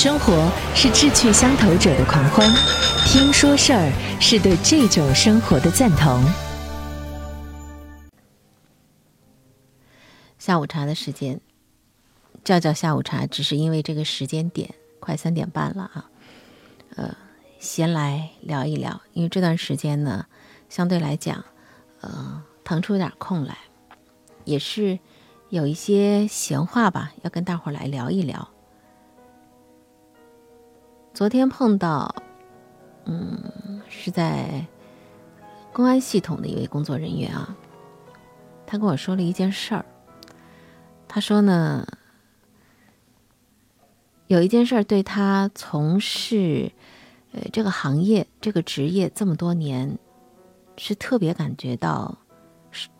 生活是志趣相投者的狂欢，听说事儿是对这种生活的赞同。下午茶的时间，叫叫下午茶，只是因为这个时间点快三点半了啊。呃，闲来聊一聊，因为这段时间呢，相对来讲，呃，腾出点空来，也是有一些闲话吧，要跟大伙儿来聊一聊。昨天碰到，嗯，是在公安系统的一位工作人员啊，他跟我说了一件事儿。他说呢，有一件事儿对他从事呃这个行业、这个职业这么多年，是特别感觉到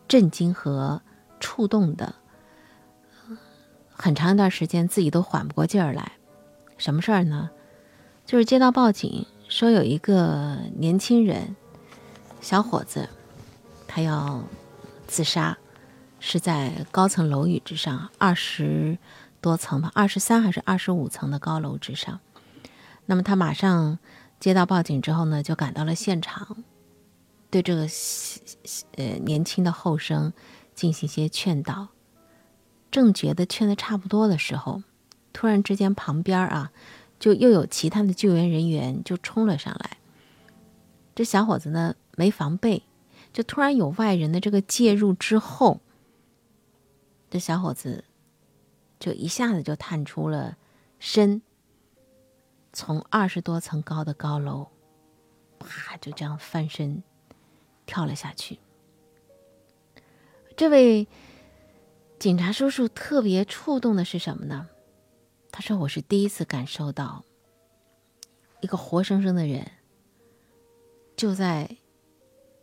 震惊和触动的。很长一段时间自己都缓不过劲儿来，什么事儿呢？就是接到报警说有一个年轻人，小伙子，他要自杀，是在高层楼宇之上，二十多层吧，二十三还是二十五层的高楼之上。那么他马上接到报警之后呢，就赶到了现场，对这个呃年轻的后生进行一些劝导。正觉得劝的差不多的时候，突然之间旁边啊。就又有其他的救援人员就冲了上来，这小伙子呢没防备，就突然有外人的这个介入之后，这小伙子就一下子就探出了身，从二十多层高的高楼，啪就这样翻身跳了下去。这位警察叔叔特别触动的是什么呢？他说：“我是第一次感受到，一个活生生的人，就在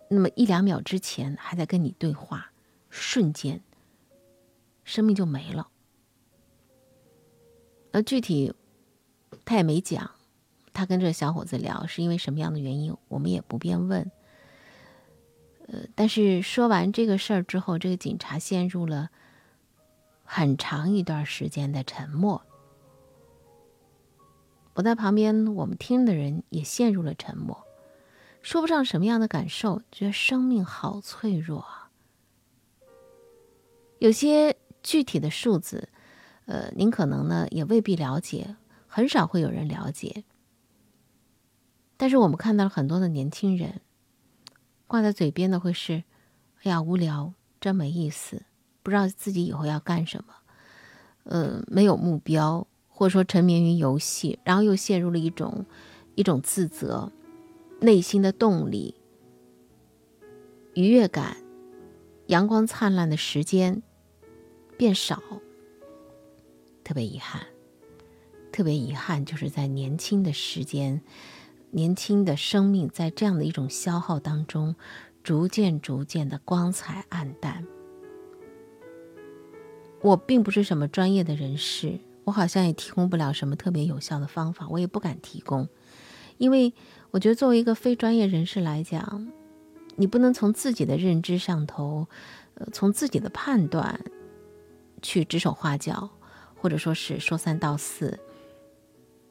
那么一两秒之前还在跟你对话，瞬间，生命就没了。而具体他也没讲，他跟这个小伙子聊是因为什么样的原因，我们也不便问。呃，但是说完这个事儿之后，这个警察陷入了很长一段时间的沉默。”我在旁边，我们听的人也陷入了沉默，说不上什么样的感受，觉得生命好脆弱啊。有些具体的数字，呃，您可能呢也未必了解，很少会有人了解。但是我们看到了很多的年轻人，挂在嘴边的会是：“哎呀，无聊，真没意思，不知道自己以后要干什么，呃，没有目标。”或者说沉迷于游戏，然后又陷入了一种一种自责，内心的动力、愉悦感、阳光灿烂的时间变少，特别遗憾，特别遗憾，就是在年轻的时间、年轻的生命，在这样的一种消耗当中，逐渐逐渐的光彩暗淡。我并不是什么专业的人士。我好像也提供不了什么特别有效的方法，我也不敢提供，因为我觉得作为一个非专业人士来讲，你不能从自己的认知上头，呃，从自己的判断去指手画脚，或者说是说三道四，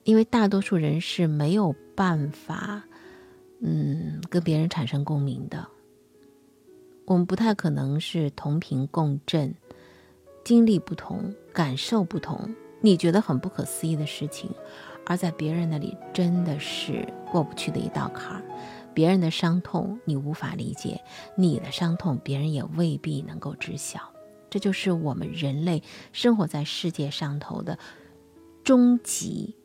因为大多数人是没有办法，嗯，跟别人产生共鸣的，我们不太可能是同频共振，经历不同，感受不同。你觉得很不可思议的事情，而在别人那里真的是过不去的一道坎儿。别人的伤痛你无法理解，你的伤痛别人也未必能够知晓。这就是我们人类生活在世界上头的终极，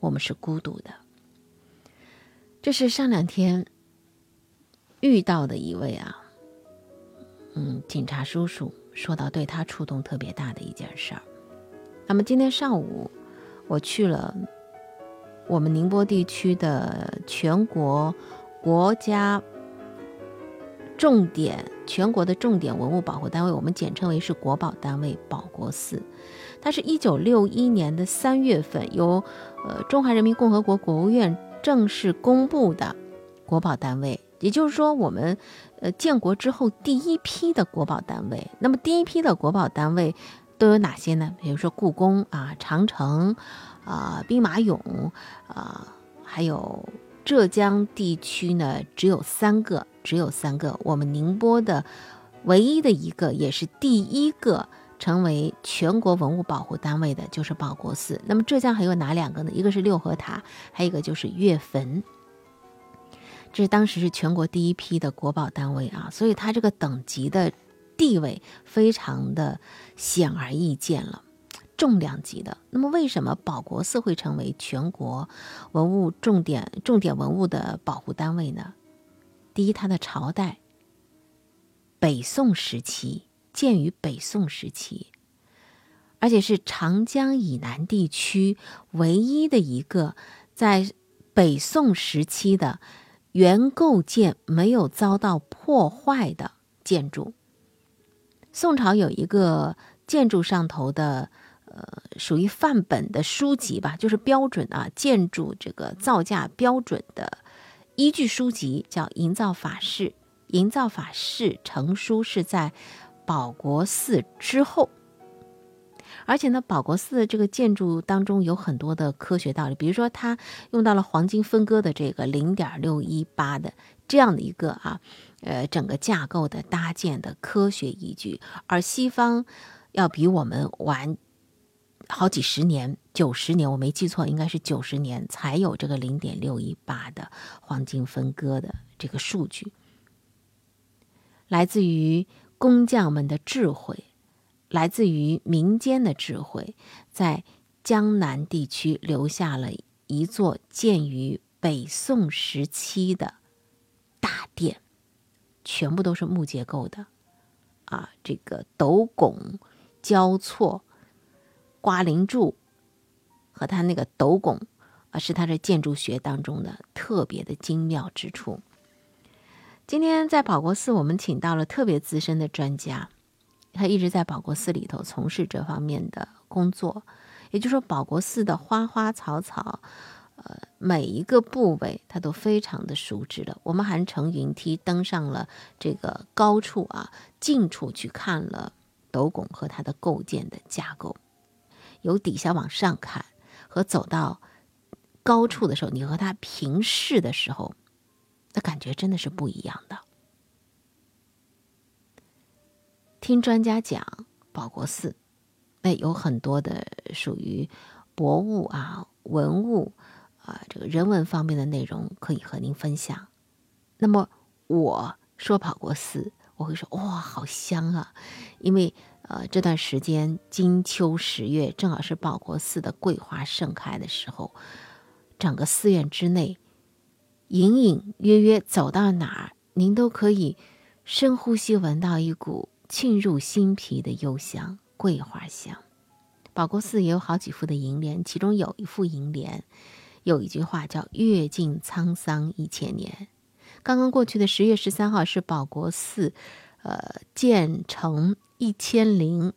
我们是孤独的。这是上两天遇到的一位啊，嗯，警察叔叔说到对他触动特别大的一件事儿。那么今天上午，我去了我们宁波地区的全国国家重点全国的重点文物保护单位，我们简称为是国保单位保国寺。它是一九六一年的三月份由呃中华人民共和国国务院正式公布的国保单位，也就是说我们呃建国之后第一批的国保单位。那么第一批的国保单位。都有哪些呢？比如说故宫啊、长城，啊兵马俑，啊还有浙江地区呢，只有三个，只有三个。我们宁波的唯一的一个，也是第一个成为全国文物保护单位的，就是保国寺。那么浙江还有哪两个呢？一个是六合塔，还有一个就是岳坟。这是当时是全国第一批的国保单位啊，所以它这个等级的地位非常的显而易见了，重量级的。那么为什么保国寺会成为全国文物重点重点文物的保护单位呢？第一，它的朝代北宋时期建于北宋时期，而且是长江以南地区唯一的一个在北宋时期的。原构建没有遭到破坏的建筑。宋朝有一个建筑上头的，呃，属于范本的书籍吧，就是标准啊，建筑这个造价标准的依据书籍，叫《营造法式》。《营造法式》成书是在保国寺之后。而且呢，保国寺这个建筑当中有很多的科学道理，比如说它用到了黄金分割的这个零点六一八的这样的一个啊，呃，整个架构的搭建的科学依据，而西方要比我们晚好几十年，九十年，我没记错，应该是九十年才有这个零点六一八的黄金分割的这个数据，来自于工匠们的智慧。来自于民间的智慧，在江南地区留下了一座建于北宋时期的大殿，全部都是木结构的，啊，这个斗拱交错，瓜棂柱和它那个斗拱啊，是它的建筑学当中的特别的精妙之处。今天在保国寺，我们请到了特别资深的专家。他一直在保国寺里头从事这方面的工作，也就是说，保国寺的花花草草，呃，每一个部位他都非常的熟知了。我们还乘云梯登上了这个高处啊，近处去看了斗拱和它的构建的架构，由底下往上看和走到高处的时候，你和它平视的时候，那感觉真的是不一样的。听专家讲，保国寺，哎，有很多的属于博物啊、文物啊，这个人文方面的内容可以和您分享。那么我说保国寺，我会说哇，好香啊！因为呃这段时间金秋十月，正好是保国寺的桂花盛开的时候，整个寺院之内，隐隐约约走到哪儿，您都可以深呼吸，闻到一股。沁入心脾的幽香，桂花香。保国寺也有好几副的楹联，其中有一副楹联，有一句话叫“阅尽沧桑一千年”。刚刚过去的十月十三号是保国寺，呃，建成一千零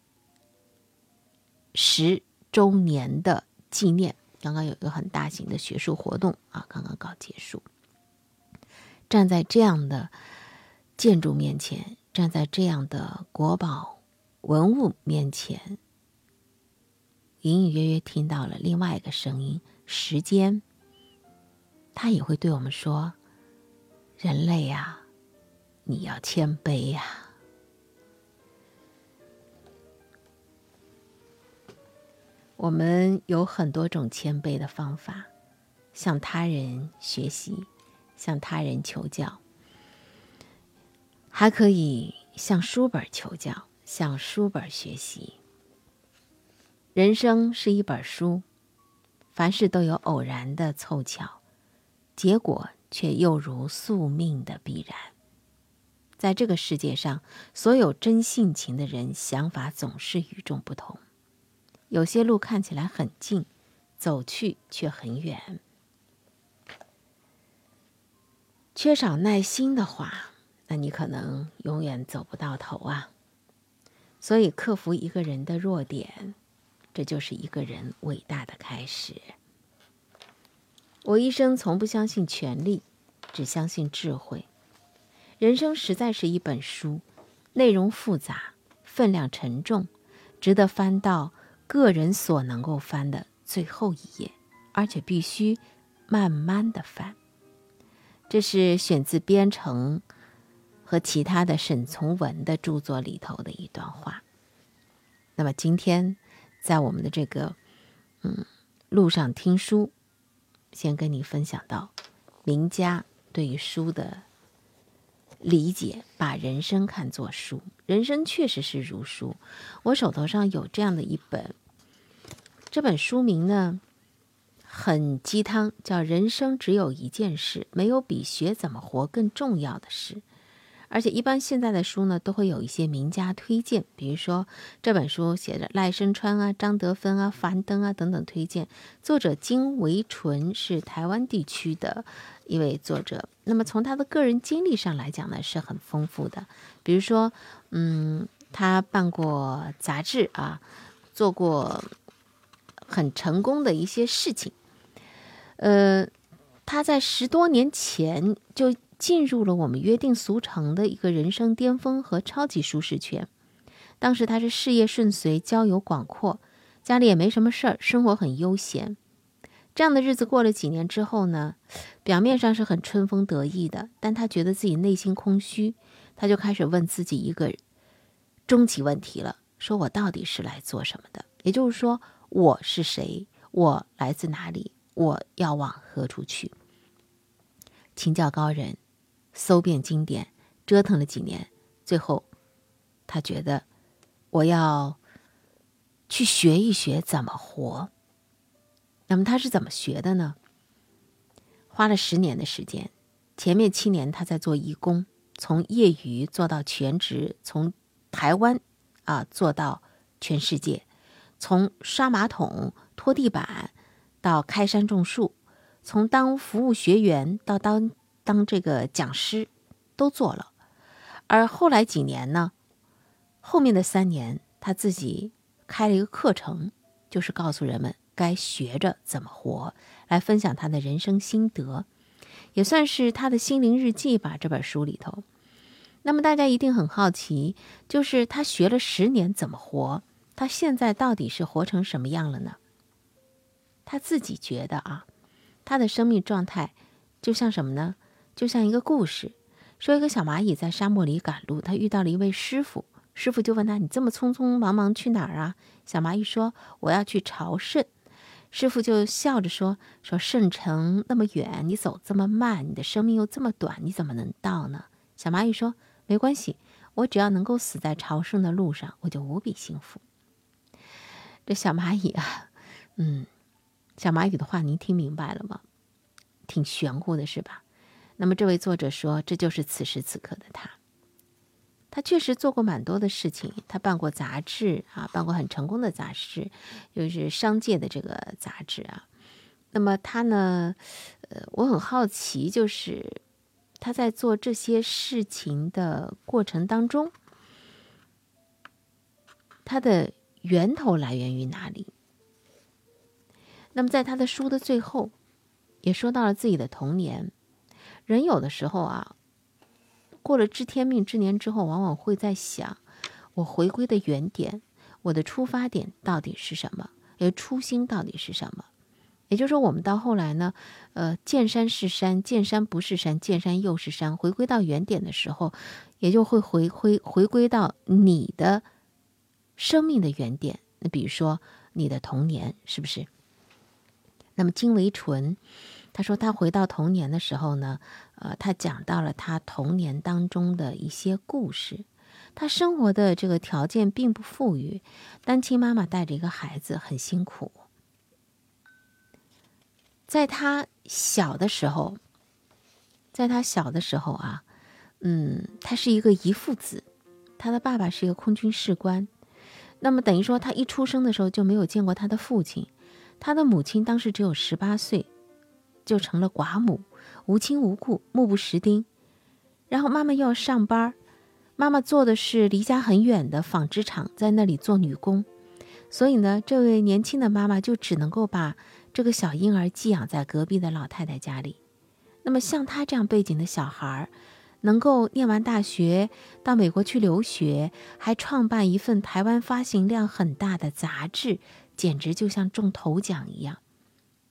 十周年的纪念。刚刚有一个很大型的学术活动啊，刚刚刚结束。站在这样的建筑面前。站在这样的国宝文物面前，隐隐约约听到了另外一个声音：时间。他也会对我们说：“人类呀，你要谦卑呀。”我们有很多种谦卑的方法，向他人学习，向他人求教。还可以向书本求教，向书本学习。人生是一本书，凡事都有偶然的凑巧，结果却又如宿命的必然。在这个世界上，所有真性情的人，想法总是与众不同。有些路看起来很近，走去却很远。缺少耐心的话。那你可能永远走不到头啊！所以克服一个人的弱点，这就是一个人伟大的开始。我一生从不相信权力，只相信智慧。人生实在是一本书，内容复杂，分量沉重，值得翻到个人所能够翻的最后一页，而且必须慢慢的翻。这是选自编程和其他的沈从文的著作里头的一段话。那么今天，在我们的这个嗯路上听书，先跟你分享到名家对于书的理解，把人生看作书，人生确实是如书。我手头上有这样的一本，这本书名呢很鸡汤，叫《人生只有一件事，没有比学怎么活更重要的事》。而且一般现在的书呢，都会有一些名家推荐，比如说这本书写着赖声川啊、张德芬啊、樊登啊等等推荐。作者金维纯是台湾地区的一位作者，那么从他的个人经历上来讲呢，是很丰富的。比如说，嗯，他办过杂志啊，做过很成功的一些事情。呃，他在十多年前就。进入了我们约定俗成的一个人生巅峰和超级舒适圈。当时他是事业顺遂，交友广阔，家里也没什么事儿，生活很悠闲。这样的日子过了几年之后呢，表面上是很春风得意的，但他觉得自己内心空虚，他就开始问自己一个终极问题了：说我到底是来做什么的？也就是说，我是谁？我来自哪里？我要往何处去？请教高人。搜遍经典，折腾了几年，最后，他觉得我要去学一学怎么活。那么他是怎么学的呢？花了十年的时间，前面七年他在做义工，从业余做到全职，从台湾啊做到全世界，从刷马桶、拖地板到开山种树，从当服务学员到当。当这个讲师都做了，而后来几年呢？后面的三年，他自己开了一个课程，就是告诉人们该学着怎么活，来分享他的人生心得，也算是他的心灵日记吧。这本书里头，那么大家一定很好奇，就是他学了十年怎么活，他现在到底是活成什么样了呢？他自己觉得啊，他的生命状态就像什么呢？就像一个故事，说一个小蚂蚁在沙漠里赶路，他遇到了一位师傅，师傅就问他：“你这么匆匆忙忙去哪儿啊？”小蚂蚁说：“我要去朝圣。”师傅就笑着说：“说圣城那么远，你走这么慢，你的生命又这么短，你怎么能到呢？”小蚂蚁说：“没关系，我只要能够死在朝圣的路上，我就无比幸福。”这小蚂蚁啊，嗯，小蚂蚁的话您听明白了吗？挺玄乎的，是吧？那么，这位作者说，这就是此时此刻的他。他确实做过蛮多的事情，他办过杂志啊，办过很成功的杂志，就是商界的这个杂志啊。那么他呢，呃，我很好奇，就是他在做这些事情的过程当中，他的源头来源于哪里？那么，在他的书的最后，也说到了自己的童年。人有的时候啊，过了知天命之年之后，往往会在想，我回归的原点，我的出发点到底是什么？呃，初心到底是什么？也就是说，我们到后来呢，呃，见山是山，见山不是山，见山又是山，回归到原点的时候，也就会回归回归到你的生命的原点。那比如说你的童年，是不是？那么金维纯。他说，他回到童年的时候呢，呃，他讲到了他童年当中的一些故事。他生活的这个条件并不富裕，单亲妈妈带着一个孩子很辛苦。在他小的时候，在他小的时候啊，嗯，他是一个遗腹子，他的爸爸是一个空军士官，那么等于说他一出生的时候就没有见过他的父亲，他的母亲当时只有十八岁。就成了寡母，无亲无故，目不识丁。然后妈妈又要上班，妈妈做的是离家很远的纺织厂，在那里做女工。所以呢，这位年轻的妈妈就只能够把这个小婴儿寄养在隔壁的老太太家里。那么像她这样背景的小孩，能够念完大学到美国去留学，还创办一份台湾发行量很大的杂志，简直就像中头奖一样。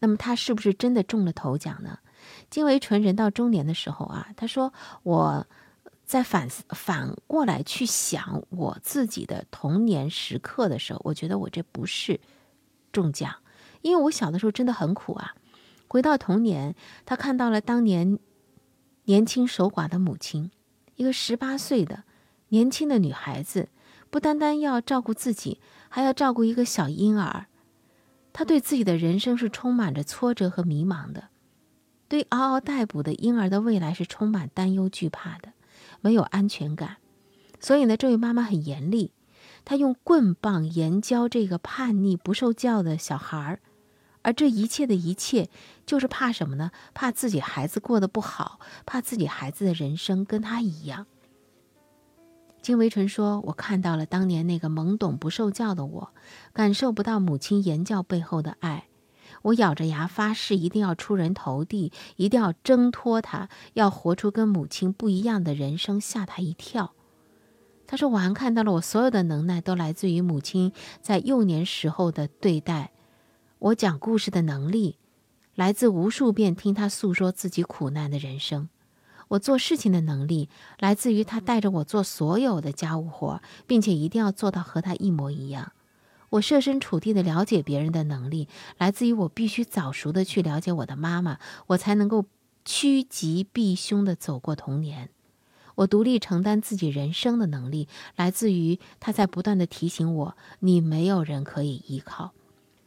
那么他是不是真的中了头奖呢？金维纯人到中年的时候啊，他说：“我在反反过来去想我自己的童年时刻的时候，我觉得我这不是中奖，因为我小的时候真的很苦啊。回到童年，他看到了当年年轻守寡的母亲，一个十八岁的年轻的女孩子，不单单要照顾自己，还要照顾一个小婴儿。”他对自己的人生是充满着挫折和迷茫的，对嗷嗷待哺的婴儿的未来是充满担忧惧怕的，没有安全感。所以呢，这位妈妈很严厉，她用棍棒严教这个叛逆不受教的小孩儿，而这一切的一切，就是怕什么呢？怕自己孩子过得不好，怕自己孩子的人生跟他一样。金维纯说：“我看到了当年那个懵懂不受教的我，感受不到母亲言教背后的爱。我咬着牙发誓，一定要出人头地，一定要挣脱他，要活出跟母亲不一样的人生，吓他一跳。”他说：“我还看到了我所有的能耐都来自于母亲在幼年时候的对待，我讲故事的能力来自无数遍听他诉说自己苦难的人生。”我做事情的能力来自于他带着我做所有的家务活，并且一定要做到和他一模一样。我设身处地的了解别人的能力来自于我必须早熟的去了解我的妈妈，我才能够趋吉避凶的走过童年。我独立承担自己人生的能力来自于他在不断的提醒我：你没有人可以依靠。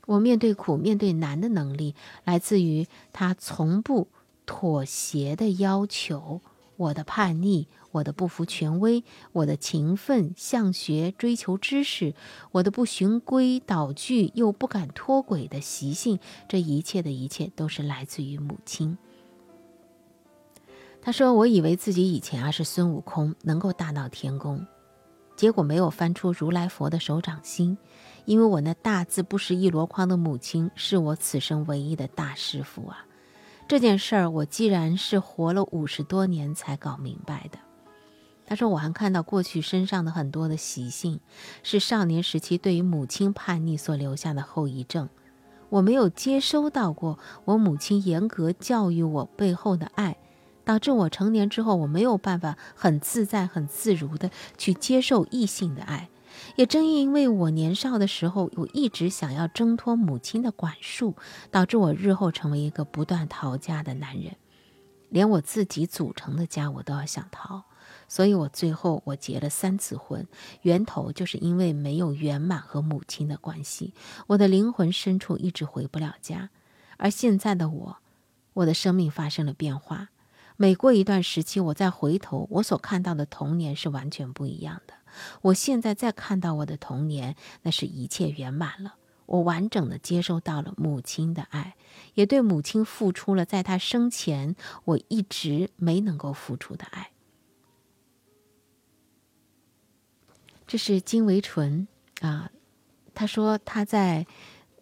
我面对苦、面对难的能力来自于他从不。妥协的要求，我的叛逆，我的不服权威，我的勤奋向学追求知识，我的不循规蹈矩又不敢脱轨的习性，这一切的一切都是来自于母亲。他说：“我以为自己以前啊是孙悟空，能够大闹天宫，结果没有翻出如来佛的手掌心，因为我那大字不识一箩筐的母亲，是我此生唯一的大师傅啊。”这件事儿，我既然是活了五十多年才搞明白的。他说：“我还看到过去身上的很多的习性，是少年时期对于母亲叛逆所留下的后遗症。我没有接收到过我母亲严格教育我背后的爱，导致我成年之后，我没有办法很自在、很自如的去接受异性的爱。”也正因为我年少的时候，我一直想要挣脱母亲的管束，导致我日后成为一个不断逃家的男人，连我自己组成的家我都要想逃，所以我最后我结了三次婚，源头就是因为没有圆满和母亲的关系，我的灵魂深处一直回不了家，而现在的我，我的生命发生了变化，每过一段时期，我再回头，我所看到的童年是完全不一样的。我现在再看到我的童年，那是一切圆满了。我完整的接收到了母亲的爱，也对母亲付出了在她生前我一直没能够付出的爱。这是金维纯啊，他说他在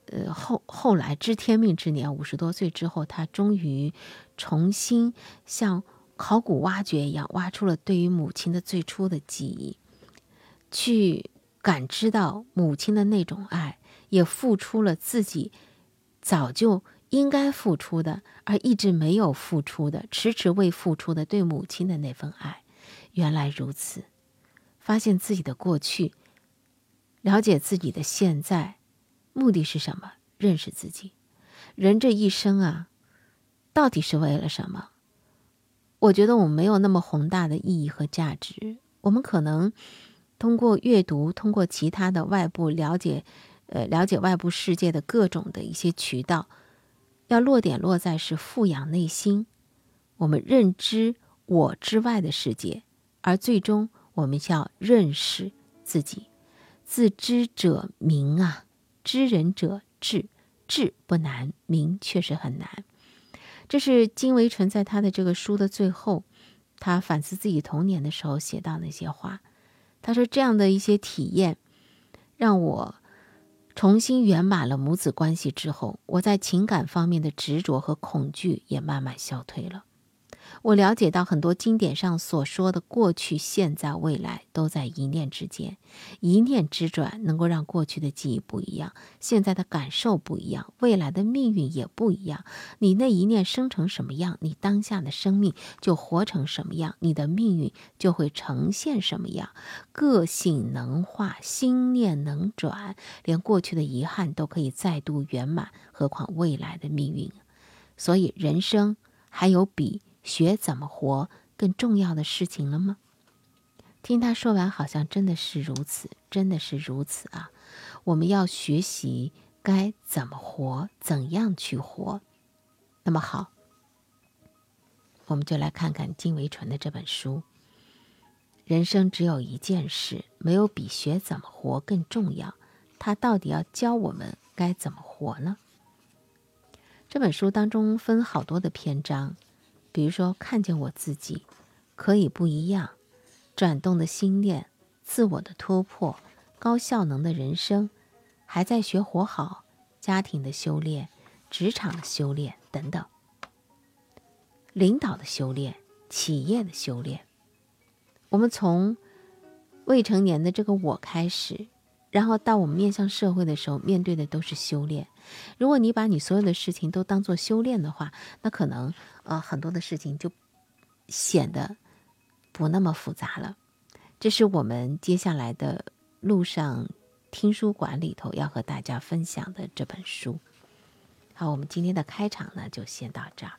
呃后后来知天命之年，五十多岁之后，他终于重新像考古挖掘一样，挖出了对于母亲的最初的记忆。去感知到母亲的那种爱，也付出了自己早就应该付出的，而一直没有付出的、迟迟未付出的对母亲的那份爱。原来如此，发现自己的过去，了解自己的现在，目的是什么？认识自己。人这一生啊，到底是为了什么？我觉得我们没有那么宏大的意义和价值。我们可能。通过阅读，通过其他的外部了解，呃，了解外部世界的各种的一些渠道，要落点落在是富养内心，我们认知我之外的世界，而最终我们要认识自己。自知者明啊，知人者智，智不难，明确实很难。这是金维纯在他的这个书的最后，他反思自己童年的时候写到那些话。他说：“这样的一些体验，让我重新圆满了母子关系之后，我在情感方面的执着和恐惧也慢慢消退了。我了解到很多经典上所说的过去、现在、未来都在一念之间，一念之转能够让过去的记忆不一样，现在的感受不一样，未来的命运也不一样。你那一念生成什么样，你当下的生命就活成什么样，你的命运就会呈现什么样。个性能化，心念能转，连过去的遗憾都可以再度圆满，何况未来的命运？所以人生还有比。学怎么活更重要的事情了吗？听他说完，好像真的是如此，真的是如此啊！我们要学习该怎么活，怎样去活。那么好，我们就来看看金维纯的这本书。人生只有一件事，没有比学怎么活更重要。他到底要教我们该怎么活呢？这本书当中分好多的篇章。比如说，看见我自己可以不一样，转动的心念，自我的突破，高效能的人生，还在学活好，家庭的修炼，职场的修炼等等，领导的修炼，企业的修炼。我们从未成年的这个我开始，然后到我们面向社会的时候，面对的都是修炼。如果你把你所有的事情都当做修炼的话，那可能呃很多的事情就显得不那么复杂了。这是我们接下来的路上听书馆里头要和大家分享的这本书。好，我们今天的开场呢就先到这儿。